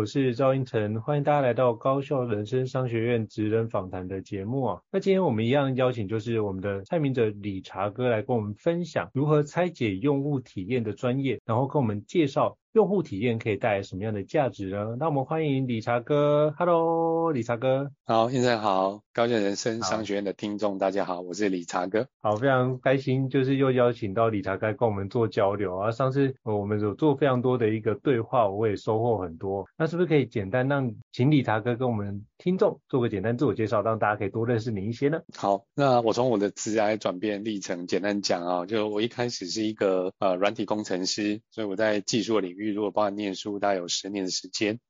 我是赵英成，欢迎大家来到高校人生商学院职人访谈的节目啊。那今天我们一样邀请就是我们的蔡明哲理查哥来跟我们分享如何拆解用户体验的专业，然后跟我们介绍。用户体验可以带来什么样的价值呢？那我们欢迎理查哥，Hello，理查哥。好，先生好，高见人生商学院的听众大家好，我是理查哥。好，非常开心，就是又邀请到理查哥跟我们做交流啊。上次我们有做非常多的一个对话，我也收获很多。那是不是可以简单让请理查哥跟我们听众做个简单自我介绍，让大家可以多认识你一些呢？好，那我从我的职涯转变历程简单讲啊，就我一开始是一个呃软体工程师，所以我在技术的领域如果包含念书，大概有十年的时间。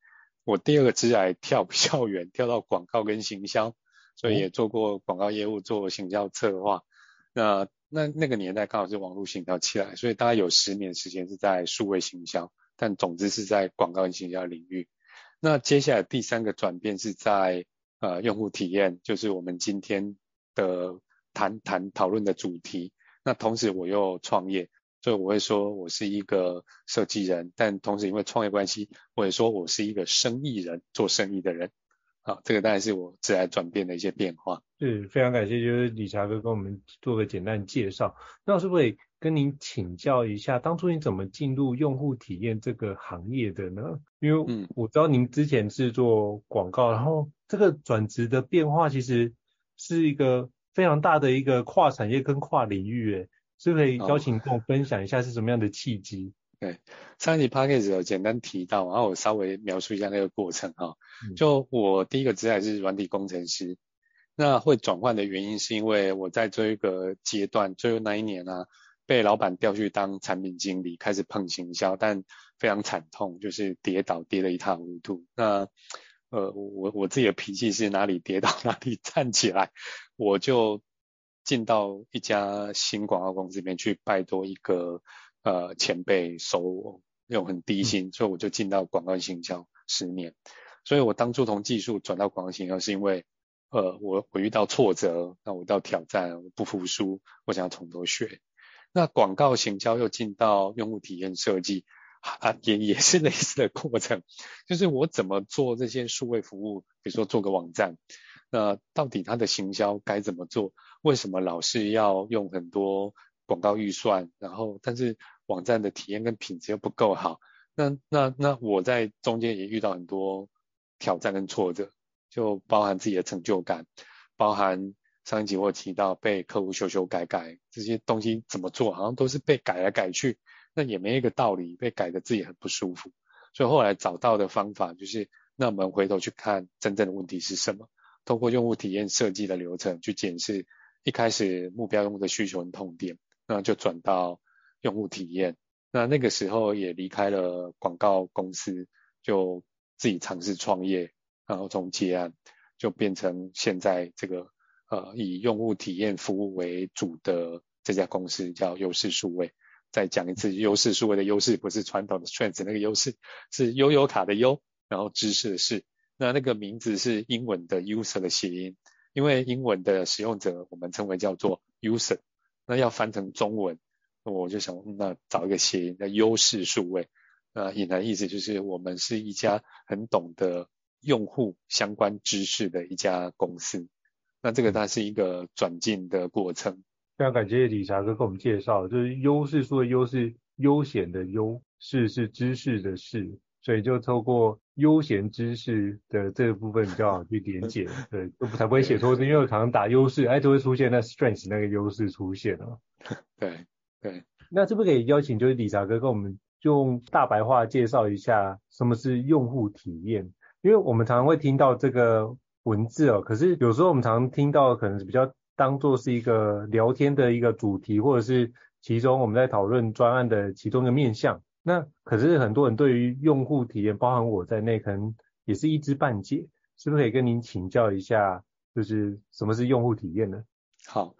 我第二个职涯跳比较远，跳到广告跟行销，所以也做过广告业务，做行销策划。那那那个年代刚好是网络行销起来，所以大概有十年时间是在数位行销，但总之是在广告跟行销领域。那接下来第三个转变是在呃用户体验，就是我们今天的谈谈讨论的主题。那同时我又创业，所以我会说我是一个设计人，但同时因为创业关系，我也说我是一个生意人，做生意的人。好，这个当然是我自然转变的一些变化。是，非常感谢，就是理查哥跟我们做个简单介绍。那是不是跟您请教一下，当初你怎么进入用户体验这个行业的呢？因为我知道您之前是做广告，然后这个转职的变化其实是一个非常大的一个跨产业跟跨领域，诶，是不是可以邀请跟我分享一下是什么样的契机？对，上一集 podcast 有简单提到，然后我稍微描述一下那个过程哈。就我第一个职业是软体工程师，那会转换的原因是因为我在这一个阶段，最后那一年啊，被老板调去当产品经理，开始碰行销，但非常惨痛，就是跌倒跌得一塌糊涂。那呃，我我自己的脾气是哪里跌倒哪里 站起来，我就进到一家新广告公司里面去拜托一个。呃，前辈收我用很低薪，所以我就进到广告行销十年。所以我当初从技术转到广告行销，是因为呃，我我遇到挫折，那我到挑战，我不服输，我想要从头学。那广告行销又进到用户体验设计，啊，也也是类似的过程，就是我怎么做这些数位服务，比如说做个网站，那到底它的行销该怎么做？为什么老是要用很多？广告预算，然后但是网站的体验跟品质又不够好，那那那我在中间也遇到很多挑战跟挫折，就包含自己的成就感，包含上一集我提到被客户修修改改这些东西怎么做，好像都是被改来改去，那也没一个道理，被改的自己很不舒服，所以后来找到的方法就是，那我们回头去看真正的问题是什么，通过用户体验设计的流程去检视一开始目标用户的需求跟痛点。那就转到用户体验，那那个时候也离开了广告公司，就自己尝试创业，然后从接案就变成现在这个呃以用户体验服务为主的这家公司叫优势数位。再讲一次，优势数位的优势不是传统的 strength 那个优势，是悠游卡的悠，然后知识的识。那那个名字是英文的 user 的谐音，因为英文的使用者我们称为叫做 user。那要翻成中文，我就想，那找一个谐音，叫优势数位。那隐含意思就是我们是一家很懂得用户相关知识的一家公司。那这个它是一个转进的过程。非常感谢理查哥给我们介绍，就是优势说的悠是悠闲的悠，识是知识的识，所以就透过悠闲知识的这个部分比较好去连结，对，就才不会写错字，因为我常常打优势，哎，就会出现那 strength 那个优势出现了。对对，那是不是可以邀请就是理查哥跟我们用大白话介绍一下什么是用户体验？因为我们常常会听到这个文字哦，可是有时候我们常常听到可能是比较。当做是一个聊天的一个主题，或者是其中我们在讨论专案的其中一个面向。那可是很多人对于用户体验，包含我在内，可能也是一知半解。是不是可以跟您请教一下，就是什么是用户体验呢？好，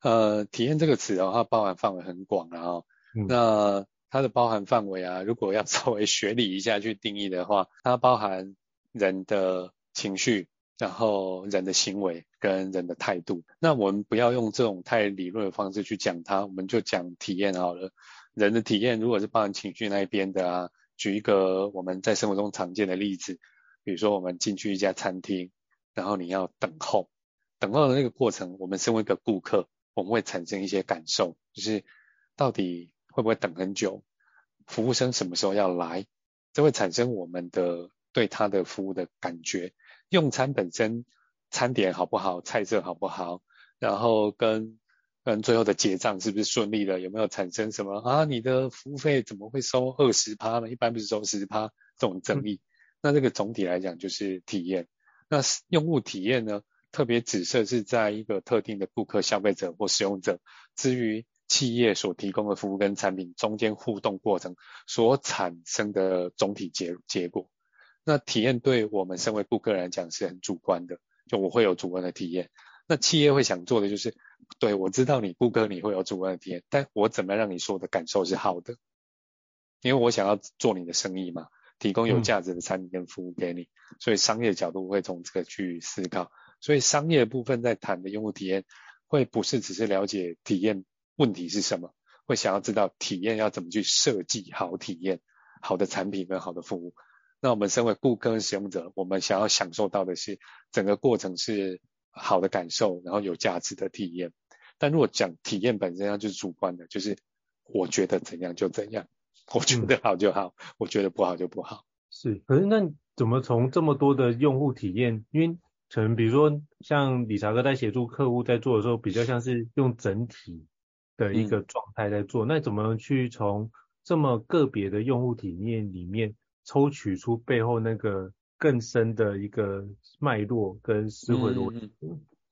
呃，体验这个词的话，包含范围很广啊、哦。嗯、那它的包含范围啊，如果要 稍微学理一下去定义的话，它包含人的情绪。然后人的行为跟人的态度，那我们不要用这种太理论的方式去讲它，我们就讲体验好了。人的体验如果是包含情绪那一边的啊，举一个我们在生活中常见的例子，比如说我们进去一家餐厅，然后你要等候，等候的那个过程，我们身为一个顾客，我们会产生一些感受，就是到底会不会等很久，服务生什么时候要来，这会产生我们的对他的服务的感觉。用餐本身，餐点好不好，菜色好不好，然后跟跟最后的结账是不是顺利的，有没有产生什么啊？你的服务费怎么会收二十趴呢？一般不是收十趴这种争议。嗯、那这个总体来讲就是体验。那用户体验呢，特别指涉是在一个特定的顾客、消费者或使用者，至于企业所提供的服务跟产品中间互动过程所产生的总体结结果。那体验对我们身为顾客来讲是很主观的，就我会有主观的体验。那企业会想做的就是，对，我知道你顾客你会有主观的体验，但我怎么让你说的感受是好的？因为我想要做你的生意嘛，提供有价值的产品跟服务给你，嗯、所以商业角度会从这个去思考。所以商业部分在谈的用户体验，会不是只是了解体验问题是什么，会想要知道体验要怎么去设计好体验，好的产品跟好的服务。那我们身为顾客使用者，我们想要享受到的是整个过程是好的感受，然后有价值的体验。但如果讲体验本身，它就是主观的，就是我觉得怎样就怎样，我觉得好就好，嗯、我觉得不好就不好。是，可是那怎么从这么多的用户体验？因为可能比如说像理查哥在协助客户在做的时候，比较像是用整体的一个状态在做，嗯、那怎么去从这么个别的用户体验里面？抽取出背后那个更深的一个脉络跟思维逻辑。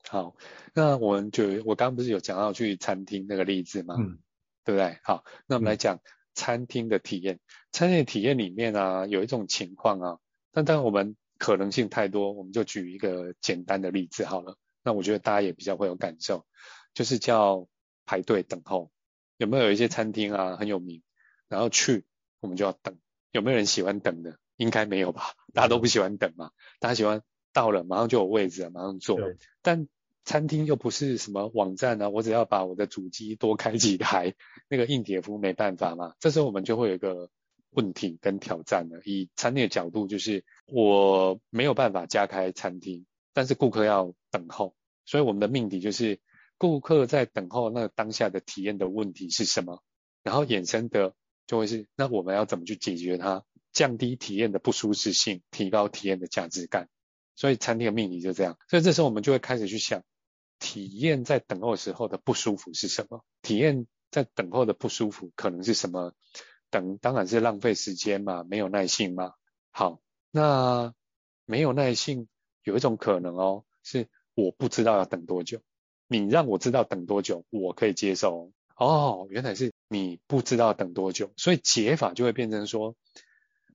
好，那我们就我刚刚不是有讲到去餐厅那个例子吗？嗯，对不对？好，那我们来讲餐厅的体验。嗯、餐厅的体验里面啊，有一种情况啊，但当然我们可能性太多，我们就举一个简单的例子好了。那我觉得大家也比较会有感受，就是叫排队等候。有没有有一些餐厅啊很有名，然后去我们就要等。有没有人喜欢等的？应该没有吧，大家都不喜欢等嘛。大家喜欢到了马上就有位置了，马上坐。但餐厅又不是什么网站啊，我只要把我的主机多开几台，那个硬碟服务没办法嘛。这时候我们就会有一个问题跟挑战了。以餐厅的角度，就是我没有办法加开餐厅，但是顾客要等候，所以我们的命题就是顾客在等候那个当下的体验的问题是什么，然后衍生的。就会是，那我们要怎么去解决它？降低体验的不舒适性，提高体验的价值感。所以餐厅的命题就这样。所以这时候我们就会开始去想，体验在等候时候的不舒服是什么？体验在等候的不舒服可能是什么？等当然是浪费时间嘛，没有耐性嘛。好，那没有耐性有一种可能哦，是我不知道要等多久。你让我知道等多久，我可以接受。哦，原来是。你不知道等多久，所以解法就会变成说，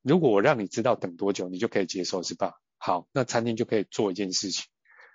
如果我让你知道等多久，你就可以接受，是吧？好，那餐厅就可以做一件事情，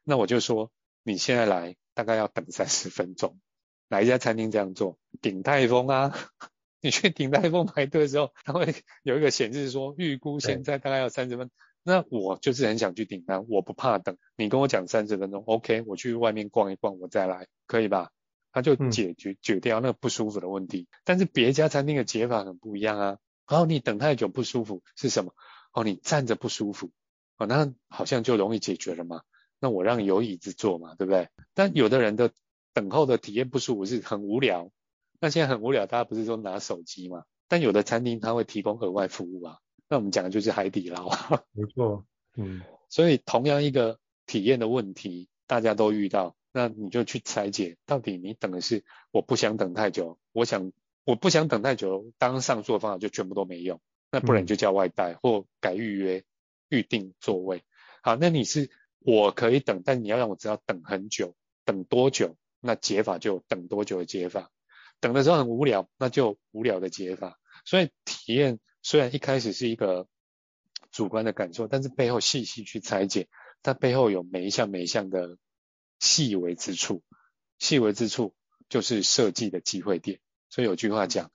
那我就说，你现在来大概要等三十分钟。哪一家餐厅这样做？鼎泰丰啊，你去鼎泰丰排队的时候，它会有一个显示说，预估现在大概要三十分。那我就是很想去鼎泰，我不怕等，你跟我讲三十分钟，OK，我去外面逛一逛，我再来，可以吧？他就解决解掉那个不舒服的问题，嗯、但是别家餐厅的解法很不一样啊。然后你等太久不舒服是什么？哦，你站着不舒服，哦，那好像就容易解决了嘛。那我让有椅子坐嘛，对不对？但有的人的等候的体验不舒服是很无聊，那现在很无聊，大家不是说拿手机嘛？但有的餐厅它会提供额外服务啊，那我们讲的就是海底捞。没错，嗯，所以同样一个体验的问题，大家都遇到，那你就去拆解，到底你等的是我不想等太久，我想我不想等太久，当上述的方法就全部都没用，那不然你就叫外带或改预约预定座位。好，那你是。我可以等，但你要让我知道等很久，等多久，那解法就等多久的解法。等的时候很无聊，那就无聊的解法。所以体验虽然一开始是一个主观的感受，但是背后细细去拆解，它背后有每一项每一项的细微之处，细微之处就是设计的机会点。所以有句话讲，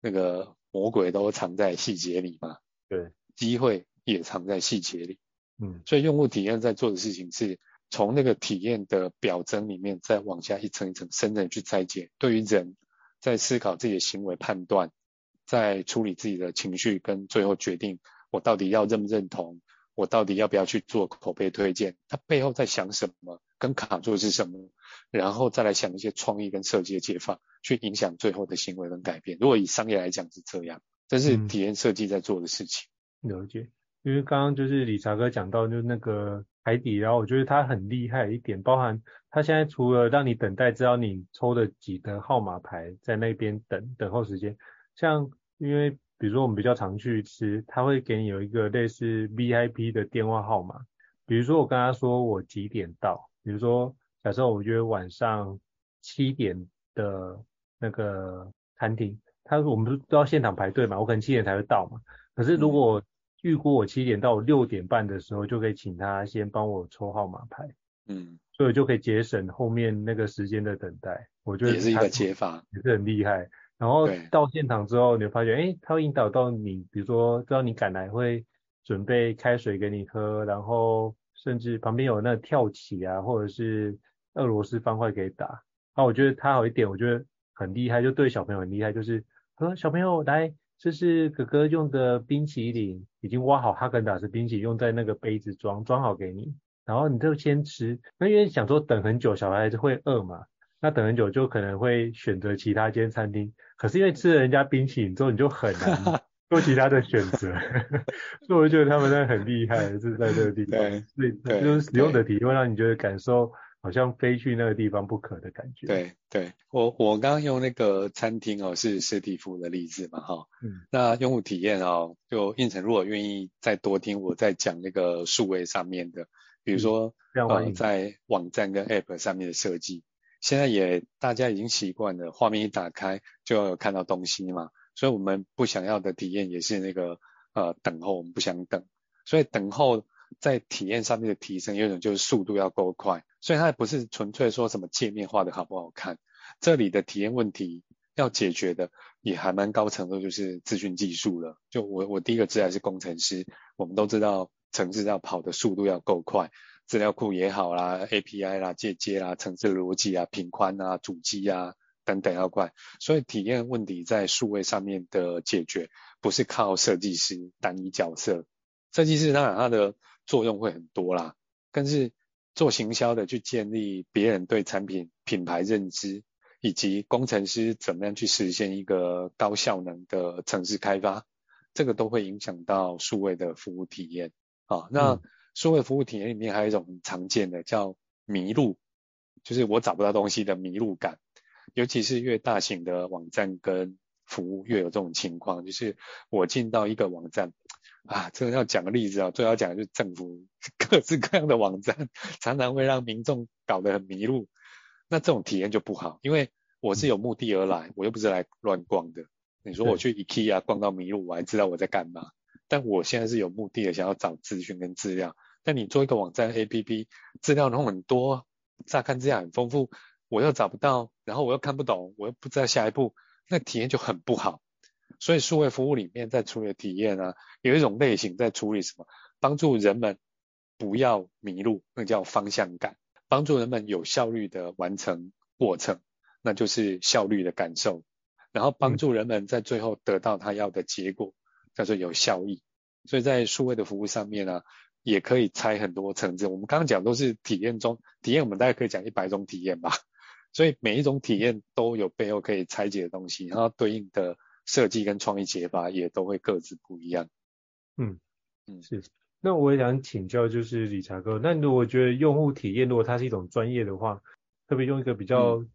那个魔鬼都藏在细节里嘛，对，机会也藏在细节里。嗯，所以用户体验在做的事情是从那个体验的表征里面再往下一层一层深层去拆解。对于人在思考自己的行为判断，在处理自己的情绪跟最后决定我到底要认不认同，我到底要不要去做口碑推荐，他背后在想什么，跟卡住是什么，然后再来想一些创意跟设计的解法，去影响最后的行为跟改变。如果以商业来讲是这样，这是体验设计在做的事情。嗯，了解。因为刚刚就是理查哥讲到，就是那个海底捞，我觉得他很厉害一点，包含他现在除了让你等待，知道你抽的几个号码牌在那边等等候时间，像因为比如说我们比较常去吃，他会给你有一个类似 VIP 的电话号码，比如说我跟他说我几点到，比如说假设我约晚上七点的那个餐厅，他说我们都要现场排队嘛，我可能七点才会到嘛，可是如果、嗯预估我七点到六点半的时候，就可以请他先帮我抽号码牌，嗯，所以就可以节省后面那个时间的等待。我觉得也是一个解法，也是很厉害。然后到现场之后，你会发现，哎，他会引导到你，比如说知道你赶来会准备开水给你喝，然后甚至旁边有那跳棋啊，或者是俄罗斯方块给打。那我觉得他有一点，我觉得很厉害，就对小朋友很厉害，就是说小朋友来。这是哥哥用的冰淇淋，已经挖好哈根达斯冰淇淋，用在那个杯子装装好给你，然后你就先吃。那因为想说等很久，小孩子会饿嘛，那等很久就可能会选择其他间餐厅。可是因为吃了人家冰淇淋之后，你就很难做其他的选择，所以我觉得他们真的很厉害，是在这个地方，所以就是使用的体验会让你觉得感受。好像非去那个地方不可的感觉。对对，我我刚刚用那个餐厅哦，是实体服务的例子嘛，哈。嗯。那用户体验哦，就应成如果愿意再多听我在讲那个数位上面的，比如说、嗯、呃在网站跟 App 上面的设计，现在也大家已经习惯了，画面一打开就要有看到东西嘛，所以我们不想要的体验也是那个呃等候，我们不想等，所以等候。在体验上面的提升，有一种就是速度要够快，所以它也不是纯粹说什么界面画的好不好看，这里的体验问题要解决的也还蛮高程度，就是资讯技术了。就我我第一个职业是工程师，我们都知道程式要跑的速度要够快，资料库也好啦，API 啦、接接啦、程式逻辑啊、频宽啊、主机啊等等要怪，所以体验问题在数位上面的解决，不是靠设计师单一角色，设计师当然他的。作用会很多啦，但是做行销的去建立别人对产品品牌认知，以及工程师怎么样去实现一个高效能的城市开发，这个都会影响到数位的服务体验。啊，那数位服务体验里面还有一种很常见的叫迷路，就是我找不到东西的迷路感，尤其是越大型的网站跟服务越有这种情况，就是我进到一个网站。啊，这个要讲个例子啊，最要讲的就是政府各式各样的网站，常常会让民众搞得很迷路，那这种体验就不好，因为我是有目的而来，我又不是来乱逛的。你说我去 IKEA 逛到迷路，我还知道我在干嘛，但我现在是有目的的，想要找资讯跟资料。但你做一个网站 APP，资料弄很多，乍看资料很丰富，我又找不到，然后我又看不懂，我又不知道下一步，那体验就很不好。所以数位服务里面在处理的体验呢，有一种类型在处理什么？帮助人们不要迷路，那叫方向感；帮助人们有效率的完成过程，那就是效率的感受；然后帮助人们在最后得到他要的结果，叫做有效益。所以在数位的服务上面呢、啊，也可以拆很多层次。我们刚刚讲都是体验中，体验我们大概可以讲一百种体验吧。所以每一种体验都有背后可以拆解的东西，然后对应的设计跟创意解法也都会各自不一样。嗯嗯，是。那我也想请教，就是理查哥，那如果觉得用户体验如果它是一种专业的话，特别用一个比较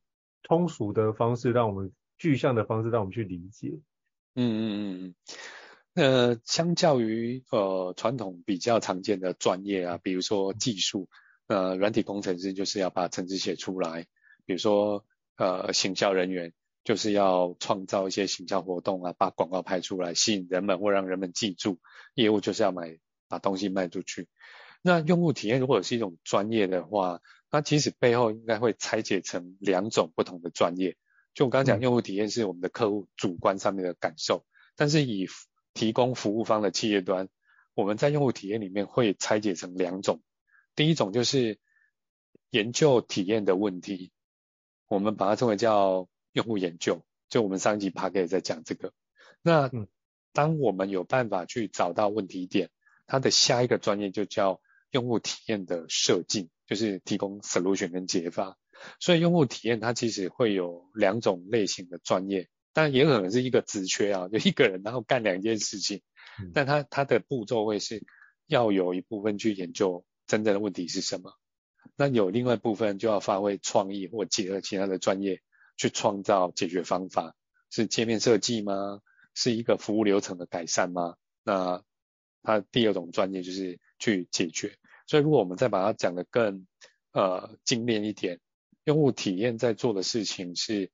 通俗的方式，让我们具象的方式让我们去理解。嗯嗯嗯嗯。呃，相较于呃传统比较常见的专业啊，比如说技术，呃，软体工程师就是要把程式写出来，比如说呃行销人员就是要创造一些行销活动啊，把广告拍出来吸引人们或让人们记住，业务就是要买把东西卖出去。那用户体验如果是一种专业的话，那其实背后应该会拆解成两种不同的专业。就我刚刚讲，用户体验是我们的客户主观上面的感受，但是以提供服务方的企业端，我们在用户体验里面会拆解成两种。第一种就是研究体验的问题，我们把它称为叫用户研究。就我们上一集 Podcast 在讲这个。那当我们有办法去找到问题点，它的下一个专业就叫用户体验的设计，就是提供 solution 跟解法。所以用户体验它其实会有两种类型的专业。但也可能是一个职缺啊，就一个人然后干两件事情，嗯、但他他的步骤会是要有一部分去研究真正的问题是什么，那有另外一部分就要发挥创意或结合其他的专业去创造解决方法，是界面设计吗？是一个服务流程的改善吗？那他第二种专业就是去解决。所以如果我们再把它讲得更呃精炼一点，用户体验在做的事情是。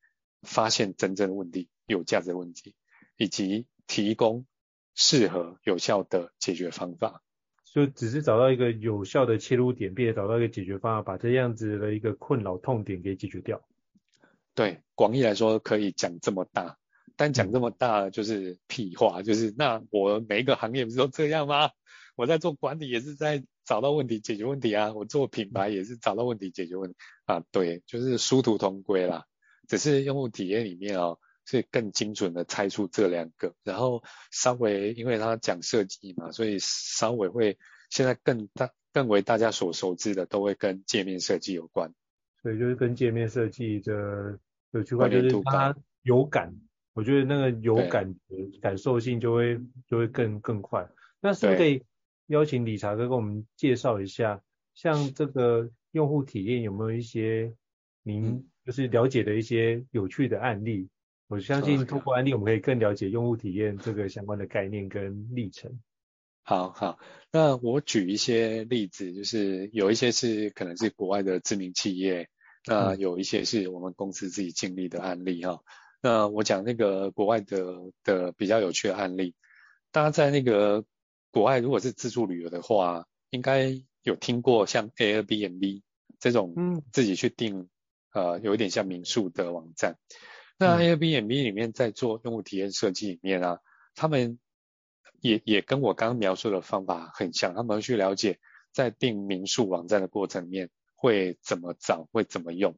发现真正的问题、有价值的问题，以及提供适合有效的解决方法。就只是找到一个有效的切入点，并且找到一个解决方案，把这样子的一个困扰痛点给解决掉。对，广义来说可以讲这么大，但讲这么大就是屁话，就是那我每一个行业不是都这样吗？我在做管理也是在找到问题、解决问题啊，我做品牌也是找到问题、解决问题啊，对，就是殊途同归啦。只是用户体验里面哦，是更精准的猜出这两个，然后稍微因为他讲设计嘛，所以稍微会现在更大更为大家所熟知的，都会跟界面设计有关。所以就是跟界面设计的有区块，就是它有感，我觉得那个有感觉感受性就会就会更更快。那是不是可以邀请理查哥跟我们介绍一下，像这个用户体验有没有一些您？嗯就是了解的一些有趣的案例，我相信通过案例我们可以更了解用户体验这个相关的概念跟历程。好好，那我举一些例子，就是有一些是可能是国外的知名企业，那有一些是我们公司自己经历的案例哈、嗯。那我讲那个国外的的比较有趣的案例，大家在那个国外如果是自助旅游的话，应该有听过像 Airbnb 这种，嗯，自己去订。呃，有一点像民宿的网站。那 Airbnb 里面在做用户体验设计里面啊，嗯、他们也也跟我刚刚描述的方法很像，他们会去了解在订民宿网站的过程里面会怎么找，会怎么用。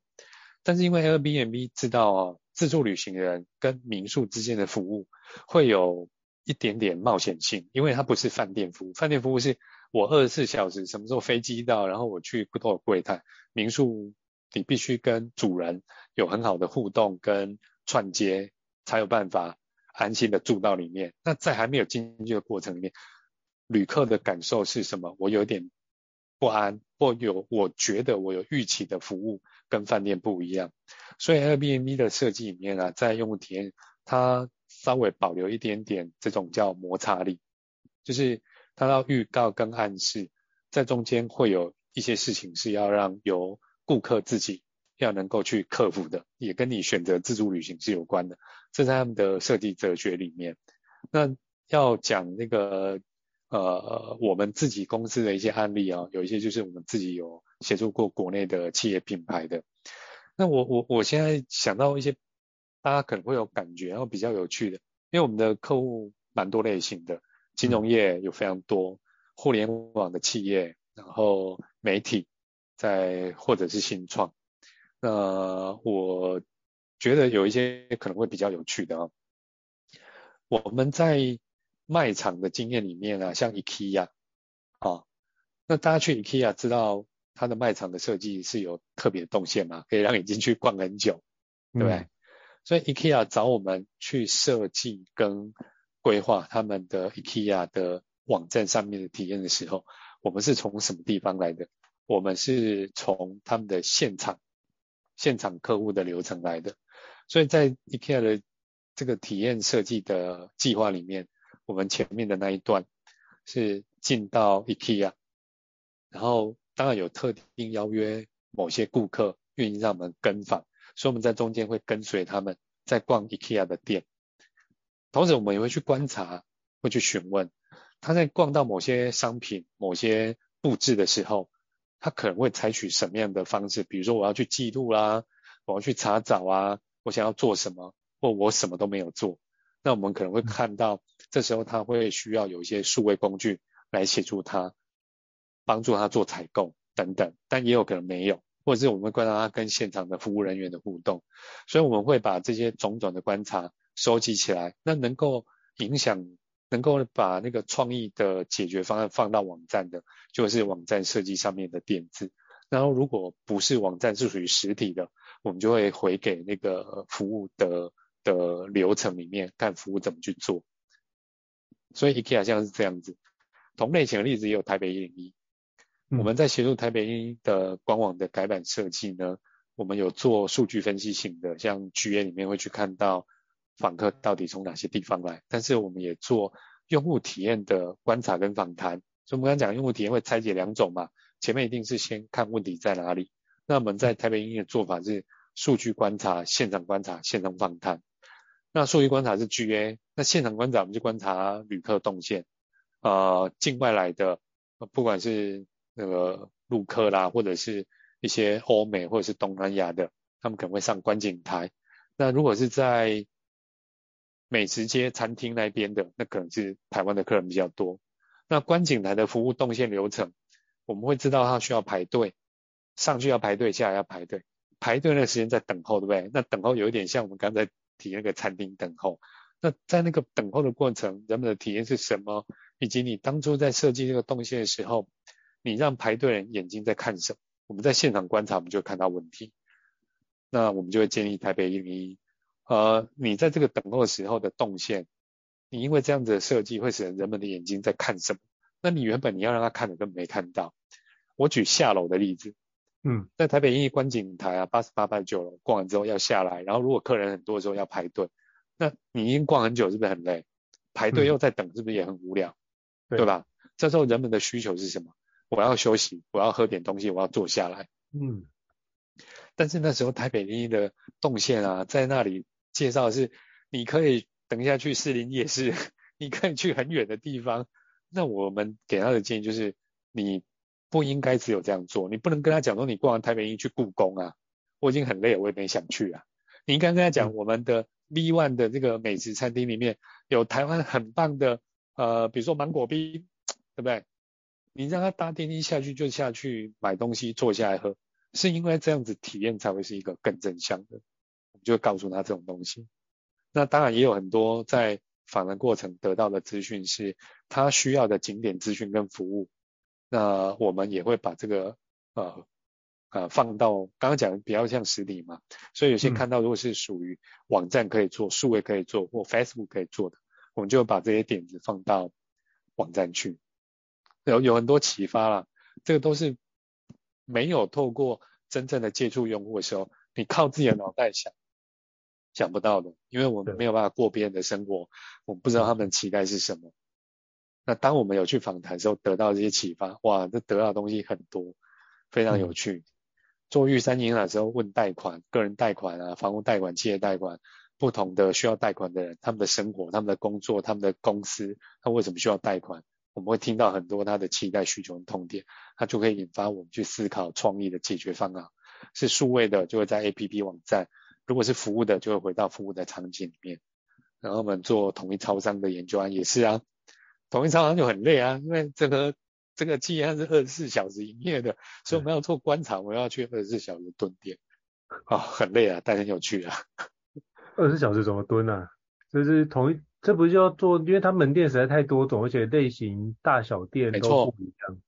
但是因为 Airbnb 知道哦，自助旅行人跟民宿之间的服务会有一点点冒险性，因为它不是饭店服务，饭店服务是我二十四小时什么时候飞机到，然后我去都有柜台，民宿。你必须跟主人有很好的互动跟串接，才有办法安心的住到里面。那在还没有进去的过程里面，旅客的感受是什么？我有点不安，或有我觉得我有预期的服务跟饭店不一样。所以 Airbnb 的设计里面啊，在用户体验，它稍微保留一点点这种叫摩擦力，就是它要预告跟暗示，在中间会有一些事情是要让由顾客自己要能够去克服的，也跟你选择自助旅行是有关的，这在他们的设计哲学里面。那要讲那个呃，我们自己公司的一些案例啊，有一些就是我们自己有协助过国内的企业品牌的。那我我我现在想到一些大家可能会有感觉，然后比较有趣的，因为我们的客户蛮多类型的，金融业有非常多，互联网的企业，然后媒体。在或者是新创，那我觉得有一些可能会比较有趣的啊。我们在卖场的经验里面啊，像 IKEA 啊，那大家去 IKEA 知道它的卖场的设计是有特别的动线嘛？可以让你进去逛很久，对不对？嗯、所以 IKEA 找我们去设计跟规划他们的 IKEA 的网站上面的体验的时候，我们是从什么地方来的？我们是从他们的现场现场客户的流程来的。所以在 IKEA 的这个体验设计的计划里面，我们前面的那一段是进到 IKEA，然后当然有特定邀约某些顾客愿意让我们跟访，所以我们在中间会跟随他们在逛 IKEA 的店，同时我们也会去观察，会去询问他在逛到某些商品、某些布置的时候，他可能会采取什么样的方式，比如说我要去记录啦，我要去查找啊，我想要做什么。或我什么都没有做，那我们可能会看到，这时候他会需要有一些数位工具来协助他，帮助他做采购等等，但也有可能没有，或者是我们会观察他跟现场的服务人员的互动，所以我们会把这些种种的观察收集起来，那能够影响，能够把那个创意的解决方案放到网站的，就是网站设计上面的点子，然后如果不是网站是属于实体的，我们就会回给那个服务的。的流程里面看服务怎么去做，所以 IKEA 像是这样子。同类型的例子也有台北一零一，我们在协助台北一零一的官网的改版设计呢，我们有做数据分析型的，像 GA 里面会去看到访客到底从哪些地方来，但是我们也做用户体验的观察跟访谈。所以我们刚刚讲用户体验会拆解两种嘛，前面一定是先看问题在哪里，那我们在台北一零一的做法是数据观察、现场观察、现场访谈。那数据观察是 GA，那现场观察我们就观察旅客动线，呃，境外来的，不管是那个陆客啦，或者是一些欧美或者是东南亚的，他们可能会上观景台。那如果是在美食街餐厅那边的，那可能是台湾的客人比较多。那观景台的服务动线流程，我们会知道他需要排队，上去要排队，下来要排队，排队那个时间在等候，对不对？那等候有一点像我们刚才。提那个餐厅等候，那在那个等候的过程，人们的体验是什么？以及你当初在设计这个动线的时候，你让排队人眼睛在看什么？我们在现场观察，我们就看到问题。那我们就会建议台北一零一，呃，你在这个等候的时候的动线，你因为这样子的设计会使人们的眼睛在看什么？那你原本你要让他看的根本没看到。我举下楼的例子。嗯，在台北一观景台啊，八十八、八十九楼逛完之后要下来，然后如果客人很多的时候要排队，那你已经逛很久，是不是很累？排队又在等，是不是也很无聊？嗯、对吧？这时候人们的需求是什么？我要休息，我要喝点东西，我要坐下来。嗯。但是那时候台北一的动线啊，在那里介绍的是，你可以等一下去士林夜市，你可以去很远的地方。那我们给他的建议就是，你。不应该只有这样做，你不能跟他讲说你逛完台北一去故宫啊，我已经很累了，我也没想去啊。你应该跟他讲，我们的 V One 的这个美食餐厅里面有台湾很棒的，呃，比如说芒果冰，对不对？你让他搭电梯下去就下去买东西，坐下来喝，是因为这样子体验才会是一个更正向的。就会告诉他这种东西。那当然也有很多在访谈过程得到的资讯是他需要的景点资讯跟服务。那我们也会把这个呃呃放到刚刚讲的比较像实体嘛，所以有些看到如果是属于网站可以做、数位可以做或 Facebook 可以做的，我们就把这些点子放到网站去，有有很多启发啦。这个都是没有透过真正的接触用户的时候，你靠自己的脑袋想想不到的，因为我们没有办法过别人的生活，我们不知道他们期待是什么。那当我们有去访谈的时候，得到这些启发，哇，这得到的东西很多，非常有趣。嗯、做玉山银行的时候问贷款，个人贷款啊，房屋贷款、企业贷款，不同的需要贷款的人，他们的生活、他们的工作、他们的公司，他为什么需要贷款？我们会听到很多他的期待、需求跟痛点，他就可以引发我们去思考创意的解决方案。是数位的，就会在 APP 网站；如果是服务的，就会回到服务的场景里面。然后我们做统一超商的研究案也是啊。统一超商就很累啊，因为这个这个企业是二十四小时营业的，所以我们要做观察，我们要去二十四小时蹲点，啊、哦，很累啊，但很有趣啊。二十四小时怎么蹲啊？就是统一，这不就要做？因为它门店实在太多种，而且类型大小店都不一样。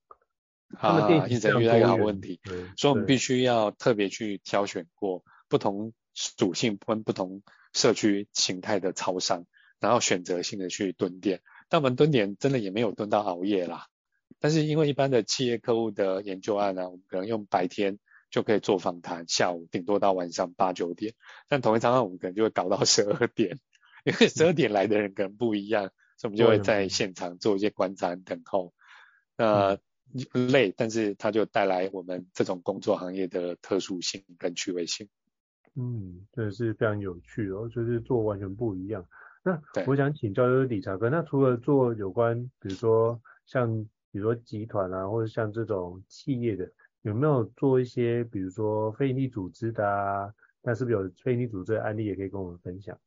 啊，一直遇到一个好问题，所以我们必须要特别去挑选过不同属性分不同社区形态的超商，然后选择性的去蹲点。但我们蹲点真的也没有蹲到熬夜啦，但是因为一般的企业客户的研究案呢、啊，我们可能用白天就可以做访谈，下午顶多到晚上八九点，但同一张案我们可能就会搞到十二点，因为十二点来的人可能不一样，所以我们就会在现场做一些观察等候。那、累，但是它就带来我们这种工作行业的特殊性跟趣味性。嗯，真的是非常有趣哦，就是做完全不一样。那我想请教就是理查哥，那除了做有关，比如说像比如说集团啊，或者像这种企业的，有没有做一些比如说非营利组织的啊？那是不是有非营利组织的案例也可以跟我们分享？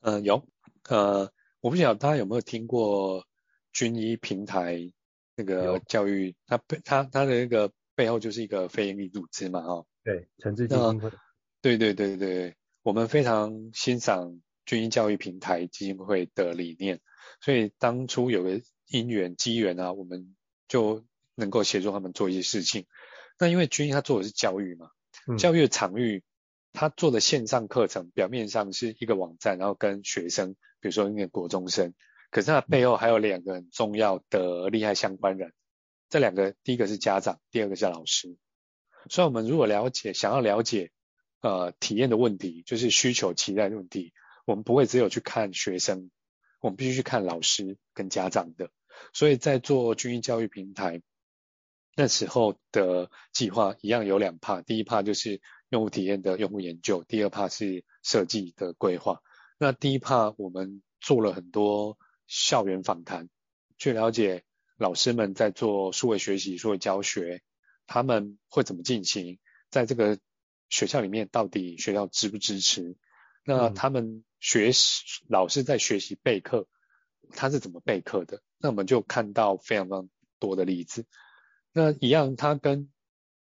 呃，有，呃，我不晓得大家有没有听过军医平台。那个教育，它背它它的那个背后就是一个非营利组织嘛，哈。对，陈志基金会。对对对对，我们非常欣赏军医教育平台基金会的理念，所以当初有个因缘机缘啊，我们就能够协助他们做一些事情。那因为军医他做的是教育嘛，嗯、教育的场域，他做的线上课程表面上是一个网站，然后跟学生，比如说那个国中生。可是他背后还有两个很重要的利害相关人，这两个第一个是家长，第二个是老师。所以我们如果了解，想要了解呃体验的问题，就是需求期待的问题，我们不会只有去看学生，我们必须去看老师跟家长的。所以在做军医教育平台那时候的计划一样有两 part，第一 part 就是用户体验的用户研究，第二 part 是设计的规划。那第一 part 我们做了很多。校园访谈，去了解老师们在做数位学习、数位教学，他们会怎么进行？在这个学校里面，到底学校支不支持？那他们学习、嗯、老师在学习备课，他是怎么备课的？那我们就看到非常非常多的例子。那一样，他跟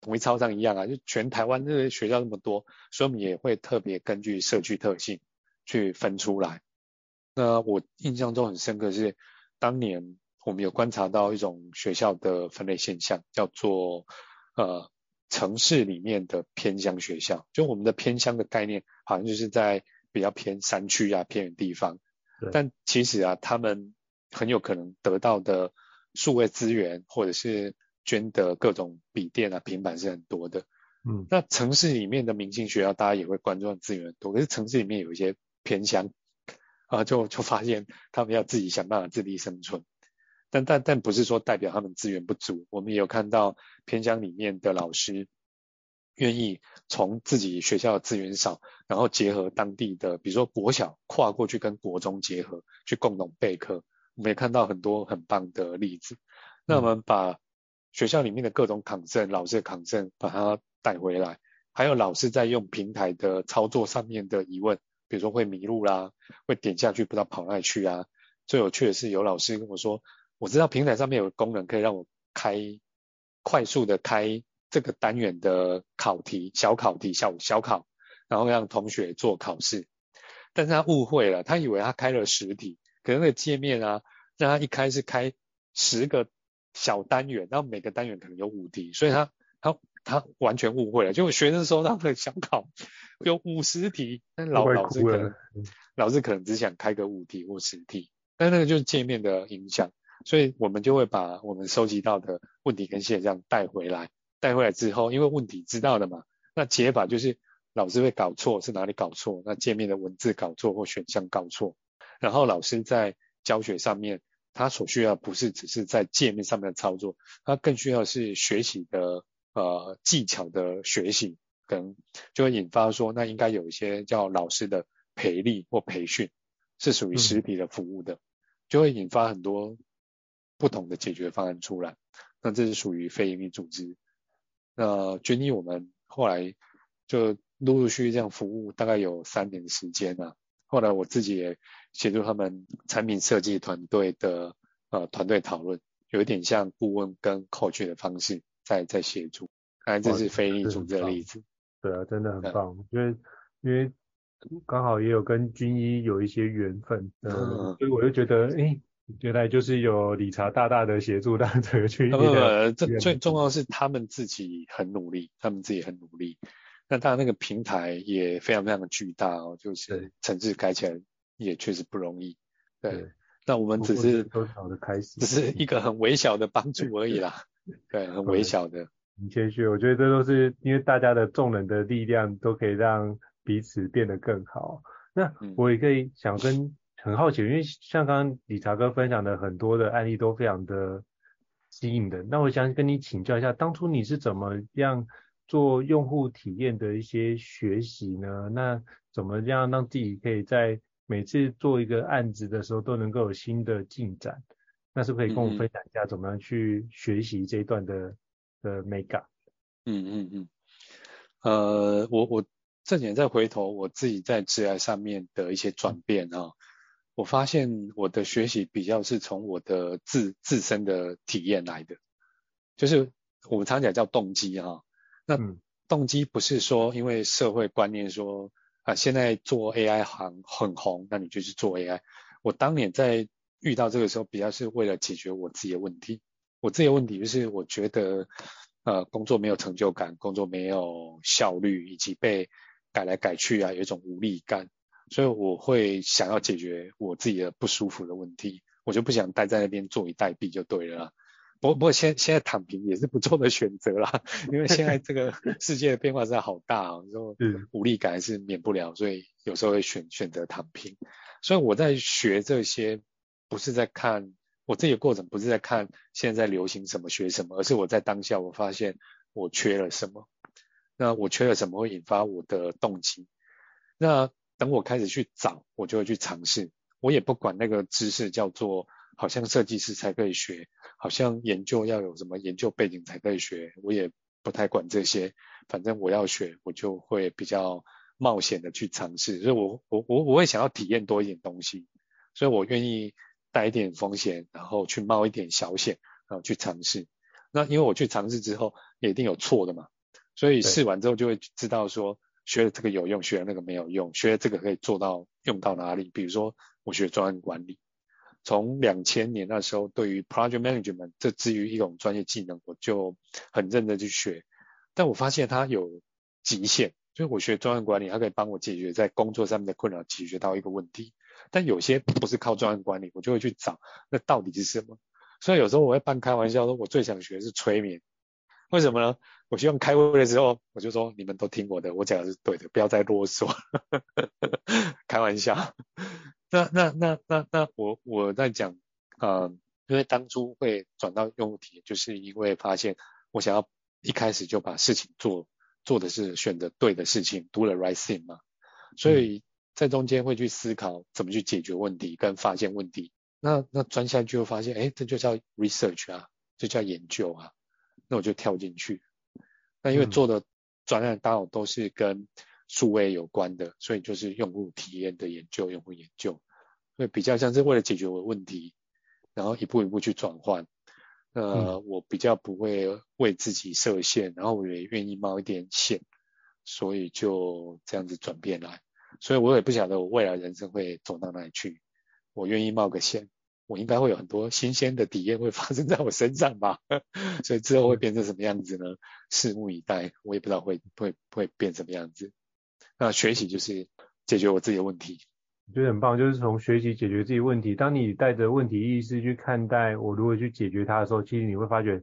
统一超商一样啊，就全台湾这个学校那么多，所以我们也会特别根据社区特性去分出来。那我印象中很深刻是，当年我们有观察到一种学校的分类现象，叫做呃城市里面的偏乡学校。就我们的偏乡的概念，好像就是在比较偏山区啊、偏远地方。但其实啊，他们很有可能得到的数位资源，或者是捐的各种笔电啊、平板是很多的。嗯。那城市里面的明星学校，大家也会关注资源很多，可是城市里面有一些偏乡。啊，就就发现他们要自己想办法自力生存，但但但不是说代表他们资源不足。我们也有看到偏乡里面的老师愿意从自己学校的资源少，然后结合当地的，比如说国小跨过去跟国中结合，去共同备课。我们也看到很多很棒的例子。那我们把学校里面的各种抗争，老师的抗争，把它带回来，还有老师在用平台的操作上面的疑问。比如说会迷路啦，会点下去不知道跑哪里去啊。最有趣的是有老师跟我说，我知道平台上面有功能可以让我开快速的开这个单元的考题，小考题小小考，然后让同学做考试。但是他误会了，他以为他开了十题，可能那个界面啊，让他一开是开十个小单元，然后每个单元可能有五题，所以他他他完全误会了，结果学生收到的小考。有五十题，但老老师可能老师可能只想开个五题或十题，但那个就是界面的影响，所以我们就会把我们收集到的问题跟现象带回来，带回来之后，因为问题知道了嘛，那解法就是老师会搞错是哪里搞错，那界面的文字搞错或选项搞错，然后老师在教学上面，他所需要不是只是在界面上面的操作，他更需要是学习的呃技巧的学习。跟就会引发说，那应该有一些叫老师的培力或培训，是属于实体的服务的，嗯、就会引发很多不同的解决方案出来。那这是属于非营利组织。那均一我们后来就陆陆续续这样服务，大概有三年的时间了。后来我自己也协助他们产品设计团队的呃团队讨论，有一点像顾问跟 coach 的方式在在协助。看来这是非营利组织的例子。对啊，真的很棒，因为因为刚好也有跟军医有一些缘分，嗯，所以我就觉得，哎，原来就是有理查大大的协助，让这个去。不不不，这最重要的是他们自己很努力，他们自己很努力。那当然那个平台也非常非常的巨大哦，就是城市开起来也确实不容易。对，对那我们只是多少的开始，只是一个很微小的帮助而已啦。对，很微小的。很谦虚，我觉得这都是因为大家的众人的力量都可以让彼此变得更好。那我也可以想跟很好奇，因为像刚刚理查哥分享的很多的案例都非常的吸引人。那我想跟你请教一下，当初你是怎么样做用户体验的一些学习呢？那怎么样让自己可以在每次做一个案子的时候都能够有新的进展？那是不是可以跟我分享一下怎么样去学习这一段的的美感？嗯嗯嗯，呃，我我这几年再回头我自己在职业上面的一些转变啊，我发现我的学习比较是从我的自自身的体验来的，就是我们常讲叫动机哈。那动机不是说因为社会观念说啊，现在做 AI 行很红，那你就去做 AI。我当年在遇到这个时候，比较是为了解决我自己的问题。我自己的问题就是我觉得呃工作没有成就感，工作没有效率，以及被改来改去啊，有一种无力感。所以我会想要解决我自己的不舒服的问题，我就不想待在那边坐以待毙就对了。不，不过现现在躺平也是不错的选择啦，因为现在这个 世界的变化真的好大哦，然后无力感还是免不了，所以有时候会选选择躺平。所以我在学这些，不是在看我自己的过程，不是在看现在流行什么学什么，而是我在当下我发现我缺了什么，那我缺了什么会引发我的动机，那等我开始去找，我就会去尝试，我也不管那个知识叫做。好像设计师才可以学，好像研究要有什么研究背景才可以学，我也不太管这些，反正我要学，我就会比较冒险的去尝试，所以我我我我会想要体验多一点东西，所以我愿意带一点风险，然后去冒一点小险，然后去尝试。那因为我去尝试之后，也一定有错的嘛，所以试完之后就会知道说，学了这个有用，学了那个没有用，学了这个可以做到用到哪里。比如说我学专案管理。从两千年那时候，对于 project management 这至于一种专业技能，我就很认真去学。但我发现它有极限，所以我学专案管理，它可以帮我解决在工作上面的困扰，解决到一个问题。但有些不是靠专案管理，我就会去找那到底是什么。所以有时候我会半开玩笑说，我最想学是催眠。为什么呢？我希望开会的时候，我就说你们都听我的，我讲的是对的，不要再啰嗦。开玩笑。那那那那那我我在讲，呃，因为当初会转到用户体验，就是因为发现我想要一开始就把事情做做的是选择对的事情，do the right thing 嘛，所以在中间会去思考怎么去解决问题跟发现问题。那那钻下去会发现，哎，这就叫 research 啊，这叫研究啊，那我就跳进去。那因为做的专案刚好都是跟数位有关的，所以就是用户体验的研究，用户研究，所以比较像是为了解决我的问题，然后一步一步去转换。呃，嗯、我比较不会为自己设限，然后我也愿意冒一点险，所以就这样子转变来。所以我也不晓得我未来人生会走到哪里去，我愿意冒个险，我应该会有很多新鲜的体验会发生在我身上吧。所以之后会变成什么样子呢？拭目以待，我也不知道会会会变什么样子。那学习就是解决我自己的问题，我觉得很棒。就是从学习解决自己问题，当你带着问题意识去看待我如何去解决它的时候，其实你会发觉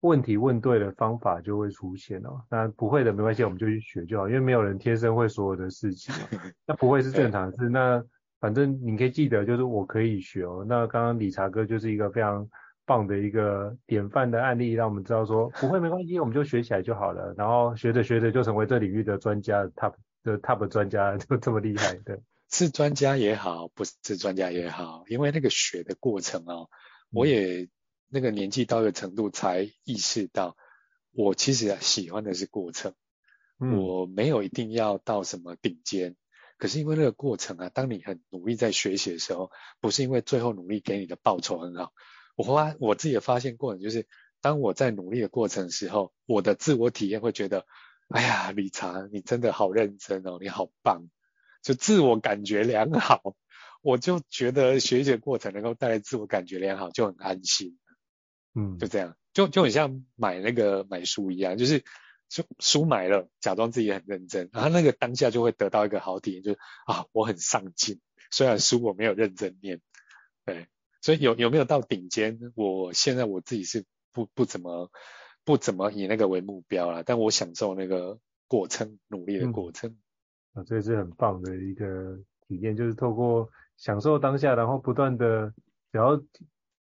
问题问对了，方法就会出现哦。那不会的没关系，我们就去学就好，因为没有人天生会所有的事情。那不会是正常的事。那反正你可以记得，就是我可以学哦。那刚刚理查哥就是一个非常棒的一个典范的案例，让我们知道说不会没关系，我们就学起来就好了。然后学着学着就成为这领域的专家，top。就 top 专家就这么厉害，对，是专家也好，不是专家也好，因为那个学的过程哦，我也那个年纪到一个程度才意识到，我其实喜欢的是过程，我没有一定要到什么顶尖，可是因为那个过程啊，当你很努力在学习的时候，不是因为最后努力给你的报酬很好，我发我自己的发现过程就是，当我在努力的过程的时候，我的自我体验会觉得。哎呀，理查，你真的好认真哦，你好棒，就自我感觉良好。我就觉得学习的过程能够带来自我感觉良好，就很安心。嗯，就这样，就就很像买那个买书一样，就是书书买了，假装自己很认真，然后那个当下就会得到一个好体验，就是啊，我很上进，虽然书我没有认真念，对，所以有有没有到顶尖，我现在我自己是不不怎么不怎么以那个为目标啦，但我享受那个过程，努力的过程。嗯、啊，这是很棒的一个体验，就是透过享受当下，然后不断的，只要。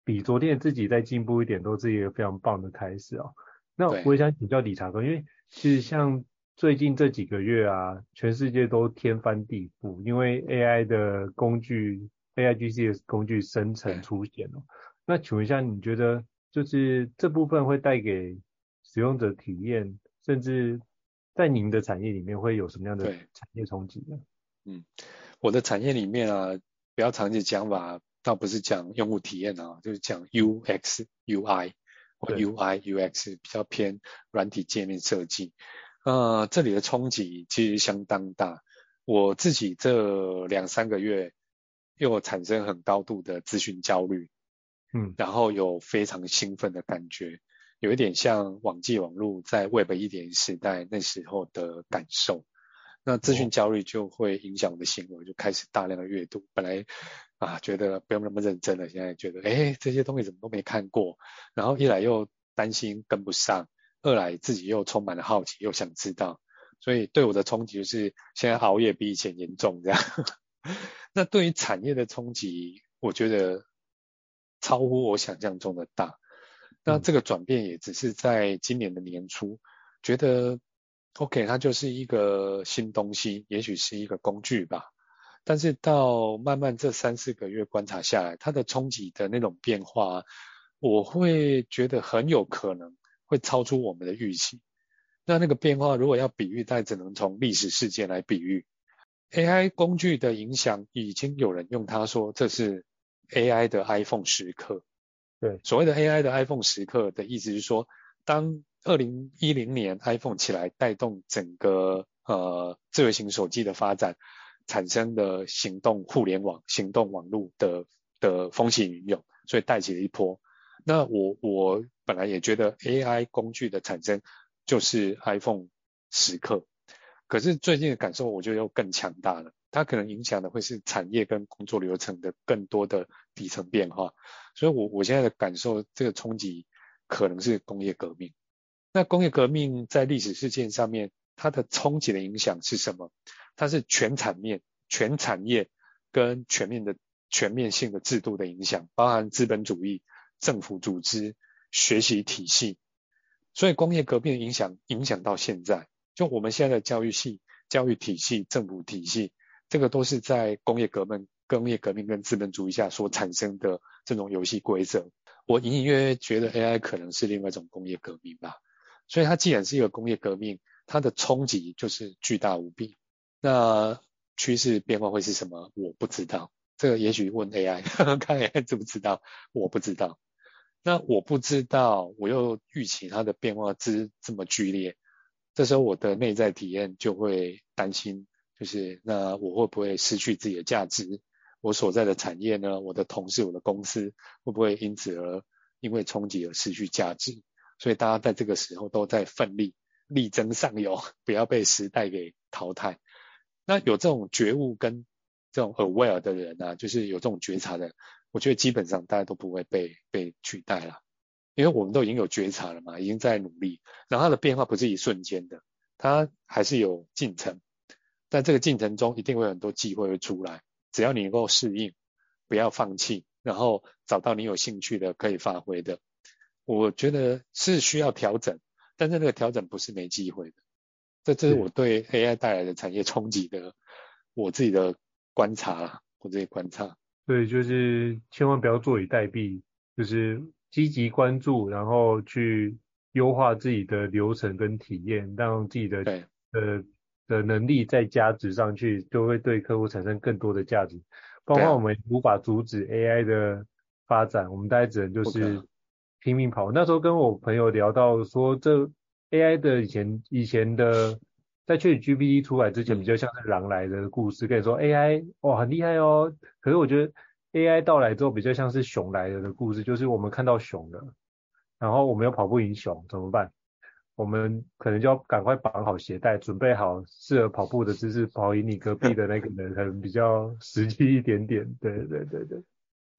比昨天的自己再进步一点，都是一个非常棒的开始哦。那我也想请教理查哥，因为其实像最近这几个月啊，全世界都天翻地覆，因为 AI 的工具，AIGC 的工具生成出现了。那请问一下，你觉得就是这部分会带给使用者体验，甚至在您的产业里面会有什么样的产业冲击呢？嗯，我的产业里面啊，比较常见讲法。倒不是讲用户体验啊，就是讲 UX、UI 或 UI、UX 比较偏软体界面设计。呃，这里的冲击其实相当大。我自己这两三个月又产生很高度的资讯焦虑，嗯，然后有非常兴奋的感觉，有一点像网际网络在 Web 一点时代那时候的感受。那资讯焦虑就会影响我的行为，就开始大量的阅读。本来啊觉得不用那么认真了，现在觉得哎这些东西怎么都没看过。然后一来又担心跟不上，二来自己又充满了好奇，又想知道。所以对我的冲击就是现在熬夜比以前严重这样。那对于产业的冲击，我觉得超乎我想象中的大。那这个转变也只是在今年的年初，觉得。OK，它就是一个新东西，也许是一个工具吧。但是到慢慢这三四个月观察下来，它的冲击的那种变化，我会觉得很有可能会超出我们的预期。那那个变化，如果要比喻，大概只能从历史事件来比喻。AI 工具的影响，已经有人用它说这是 AI 的 iPhone 时刻。对，所谓的 AI 的 iPhone 时刻的意思是说，当二零一零年 iPhone 起来，带动整个呃智慧型手机的发展，产生的行动互联网、行动网络的的风起云涌，所以带起了一波。那我我本来也觉得 AI 工具的产生就是 iPhone 时刻，可是最近的感受我觉得又更强大了，它可能影响的会是产业跟工作流程的更多的底层变化。所以我我现在的感受，这个冲击可能是工业革命。那工业革命在历史事件上面，它的冲击的影响是什么？它是全产面、全产业跟全面的全面性的制度的影响，包含资本主义、政府组织、学习体系。所以工业革命影响影响到现在，就我们现在的教育系、教育体系、政府体系，这个都是在工业革命、工业革命跟资本主义下所产生的这种游戏规则。我隐隐约约觉得 AI 可能是另外一种工业革命吧。所以它既然是一个工业革命，它的冲击就是巨大无比。那趋势变化会是什么？我不知道。这个也许问 AI，看 AI 知不知道？我不知道。那我不知道，我又预期它的变化之这么剧烈，这时候我的内在体验就会担心，就是那我会不会失去自己的价值？我所在的产业呢？我的同事、我的公司会不会因此而因为冲击而失去价值？所以大家在这个时候都在奋力力争上游，不要被时代给淘汰。那有这种觉悟跟这种 aware 的人啊，就是有这种觉察的，我觉得基本上大家都不会被被取代了，因为我们都已经有觉察了嘛，已经在努力。然后它的变化不是一瞬间的，它还是有进程。在这个进程中，一定会有很多机会会出来，只要你能够适应，不要放弃，然后找到你有兴趣的可以发挥的。我觉得是需要调整，但是那个调整不是没机会的。这这是我对 AI 带来的产业冲击的我自己的观察，我自己观察。对，就是千万不要坐以待毙，就是积极关注，然后去优化自己的流程跟体验，让自己的对呃的能力再加值上去，就会对客户产生更多的价值。包括我们无法阻止 AI 的发展，我们大家只能就是。拼命跑。那时候跟我朋友聊到说，这 AI 的以前以前的在 ChatGPT 出来之前，比较像是狼来的故事，跟你说 AI 哇很厉害哦。可是我觉得 AI 到来之后，比较像是熊来了的故事，就是我们看到熊了，然后我们又跑不赢熊，怎么办？我们可能就要赶快绑好鞋带，准备好适合跑步的姿势，跑赢你隔壁的那个人，可能比较实际一点点。对对对对，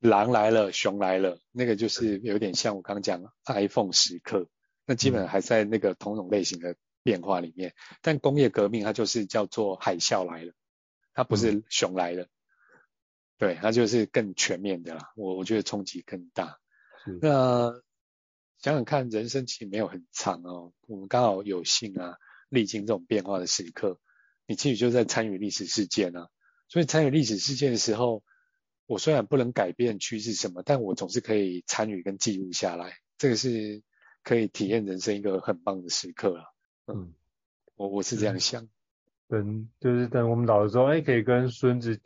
狼来了，熊来了，那个就是有点像我刚刚讲 iPhone 时刻，那基本上还在那个同种类型的变化里面。嗯、但工业革命它就是叫做海啸来了，它不是熊来了，嗯、对，它就是更全面的啦。我我觉得冲击更大。那。想想看，人生其实没有很长哦。我们刚好有幸啊，历经这种变化的时刻，你其实就在参与历史事件啊。所以参与历史事件的时候，我虽然不能改变趋势什么，但我总是可以参与跟记录下来。这个是可以体验人生一个很棒的时刻啊。嗯，我我是这样想。等就是等我们老了之后，哎，可以跟孙子。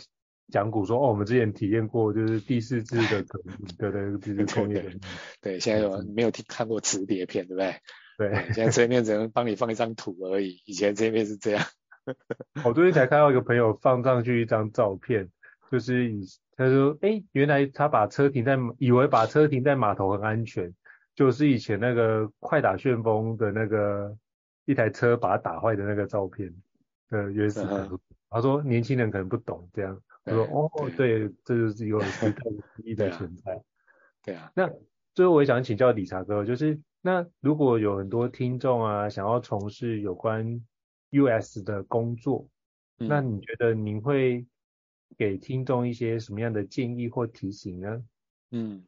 讲古说哦，我们之前体验过，就是第四次的 革命，对对，就是工业对，对，现在有没有听看过磁碟片，对不对？对，现在这边只能帮你放一张图而已，以前这边是这样。我最近才看到一个 朋友放上去一张照片，就是他说，哎，原来他把车停在，以为把车停在码头很安全，就是以前那个快打旋风的那个一台车把它打坏的那个照片的原始图。他说年轻人可能不懂这样。我说哦，对，这就是一个很特异的存在。对啊。那最后我也想请教理查哥，就是那如果有很多听众啊，想要从事有关 US 的工作，嗯、那你觉得您会给听众一些什么样的建议或提醒呢？嗯，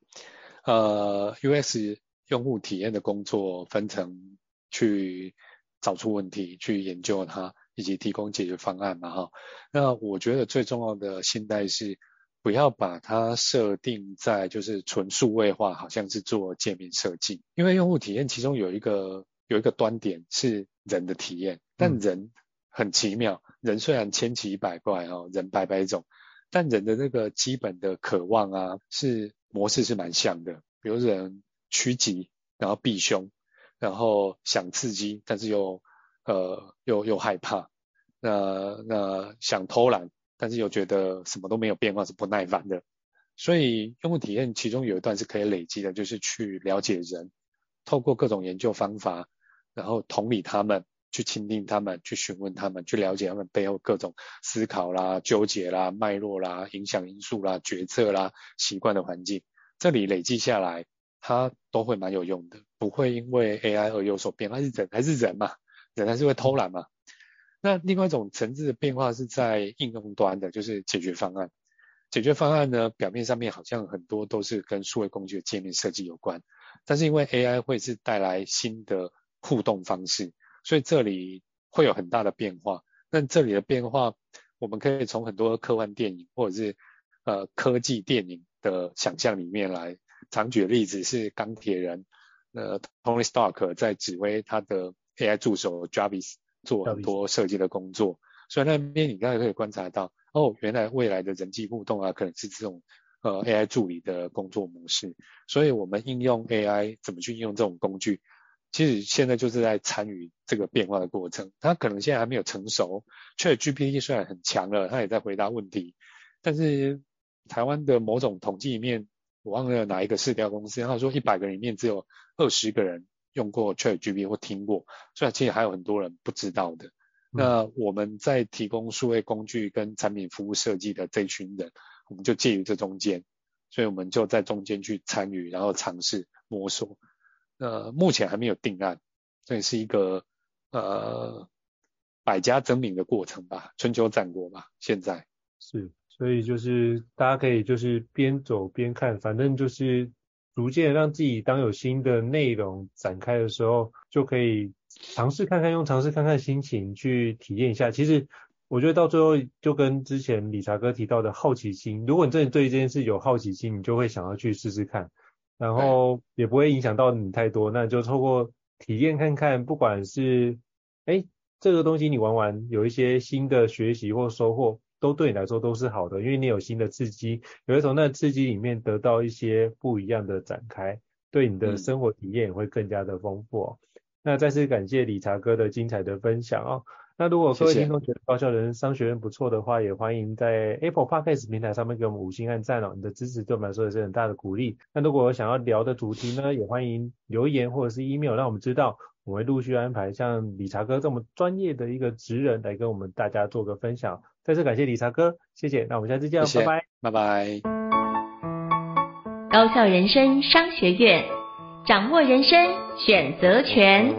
呃，UX 用户体验的工作分成去找出问题，去研究它。以及提供解决方案嘛，哈，那我觉得最重要的心态是不要把它设定在就是纯数位化，好像是做界面设计，因为用户体验其中有一个有一个端点是人的体验，但人很奇妙，人虽然千奇百怪哈，人百百种，但人的那个基本的渴望啊，是模式是蛮像的，比如人趋吉，然后避凶，然后想刺激，但是又呃，又又害怕，那那想偷懒，但是又觉得什么都没有变化，是不耐烦的。所以用户体验其中有一段是可以累积的，就是去了解人，透过各种研究方法，然后同理他们，去倾听他们，去询问他们，去了解他们背后各种思考啦、纠结啦、脉络啦、影响因素啦、决策啦、习惯的环境，这里累积下来，它都会蛮有用的，不会因为 AI 而有所变化，是人还是人嘛。人还是会偷懒嘛？那另外一种层次的变化是在应用端的，就是解决方案。解决方案呢，表面上面好像很多都是跟数位工具的界面设计有关，但是因为 AI 会是带来新的互动方式，所以这里会有很大的变化。那这里的变化，我们可以从很多科幻电影或者是呃科技电影的想象里面来。常举的例子是钢铁人，呃，Tony Stark 在指挥他的。AI 助手 Jarvis 做很多设计的工作，所以那边你刚才可以观察到，哦，原来未来的人际互动啊，可能是这种呃 AI 助理的工作模式。所以我们应用 AI 怎么去应用这种工具，其实现在就是在参与这个变化的过程。它可能现在还没有成熟，ChatGPT 虽然很强了，它也在回答问题，但是台湾的某种统计里面，我忘了哪一个市调公司，他说一百个里面只有二十个人。用过 ChatGPT 或听过，所以其实还有很多人不知道的。那我们在提供数位工具跟产品服务设计的这群人，我们就介于这中间，所以我们就在中间去参与，然后尝试摸索。呃，目前还没有定案，这也是一个呃百家争鸣的过程吧，春秋战国吧。现在是，所以就是大家可以就是边走边看，反正就是。逐渐让自己当有新的内容展开的时候，就可以尝试看看，用尝试看看心情去体验一下。其实我觉得到最后就跟之前理查哥提到的好奇心，如果你真的对这件事有好奇心，你就会想要去试试看，然后也不会影响到你太多。那就透过体验看看，不管是哎这个东西你玩完有一些新的学习或收获。都对你来说都是好的，因为你有新的刺激，有会从那刺激里面得到一些不一样的展开，对你的生活体验也会更加的丰富哦。嗯、那再次感谢理查哥的精彩的分享哦。那如果各位听众觉得高校人商学院不错的话，也欢迎在 Apple Podcast 平台上面给我们五星按赞哦，你的支持对我们来说也是很大的鼓励。那如果有想要聊的主题呢，也欢迎留言或者是 email 让我们知道，我们会陆续安排像理查哥这么专业的一个职人来跟我们大家做个分享。再次感谢理查哥，谢谢。那我们下次见，谢谢拜拜，拜拜。高校人生商学院，掌握人生选择权。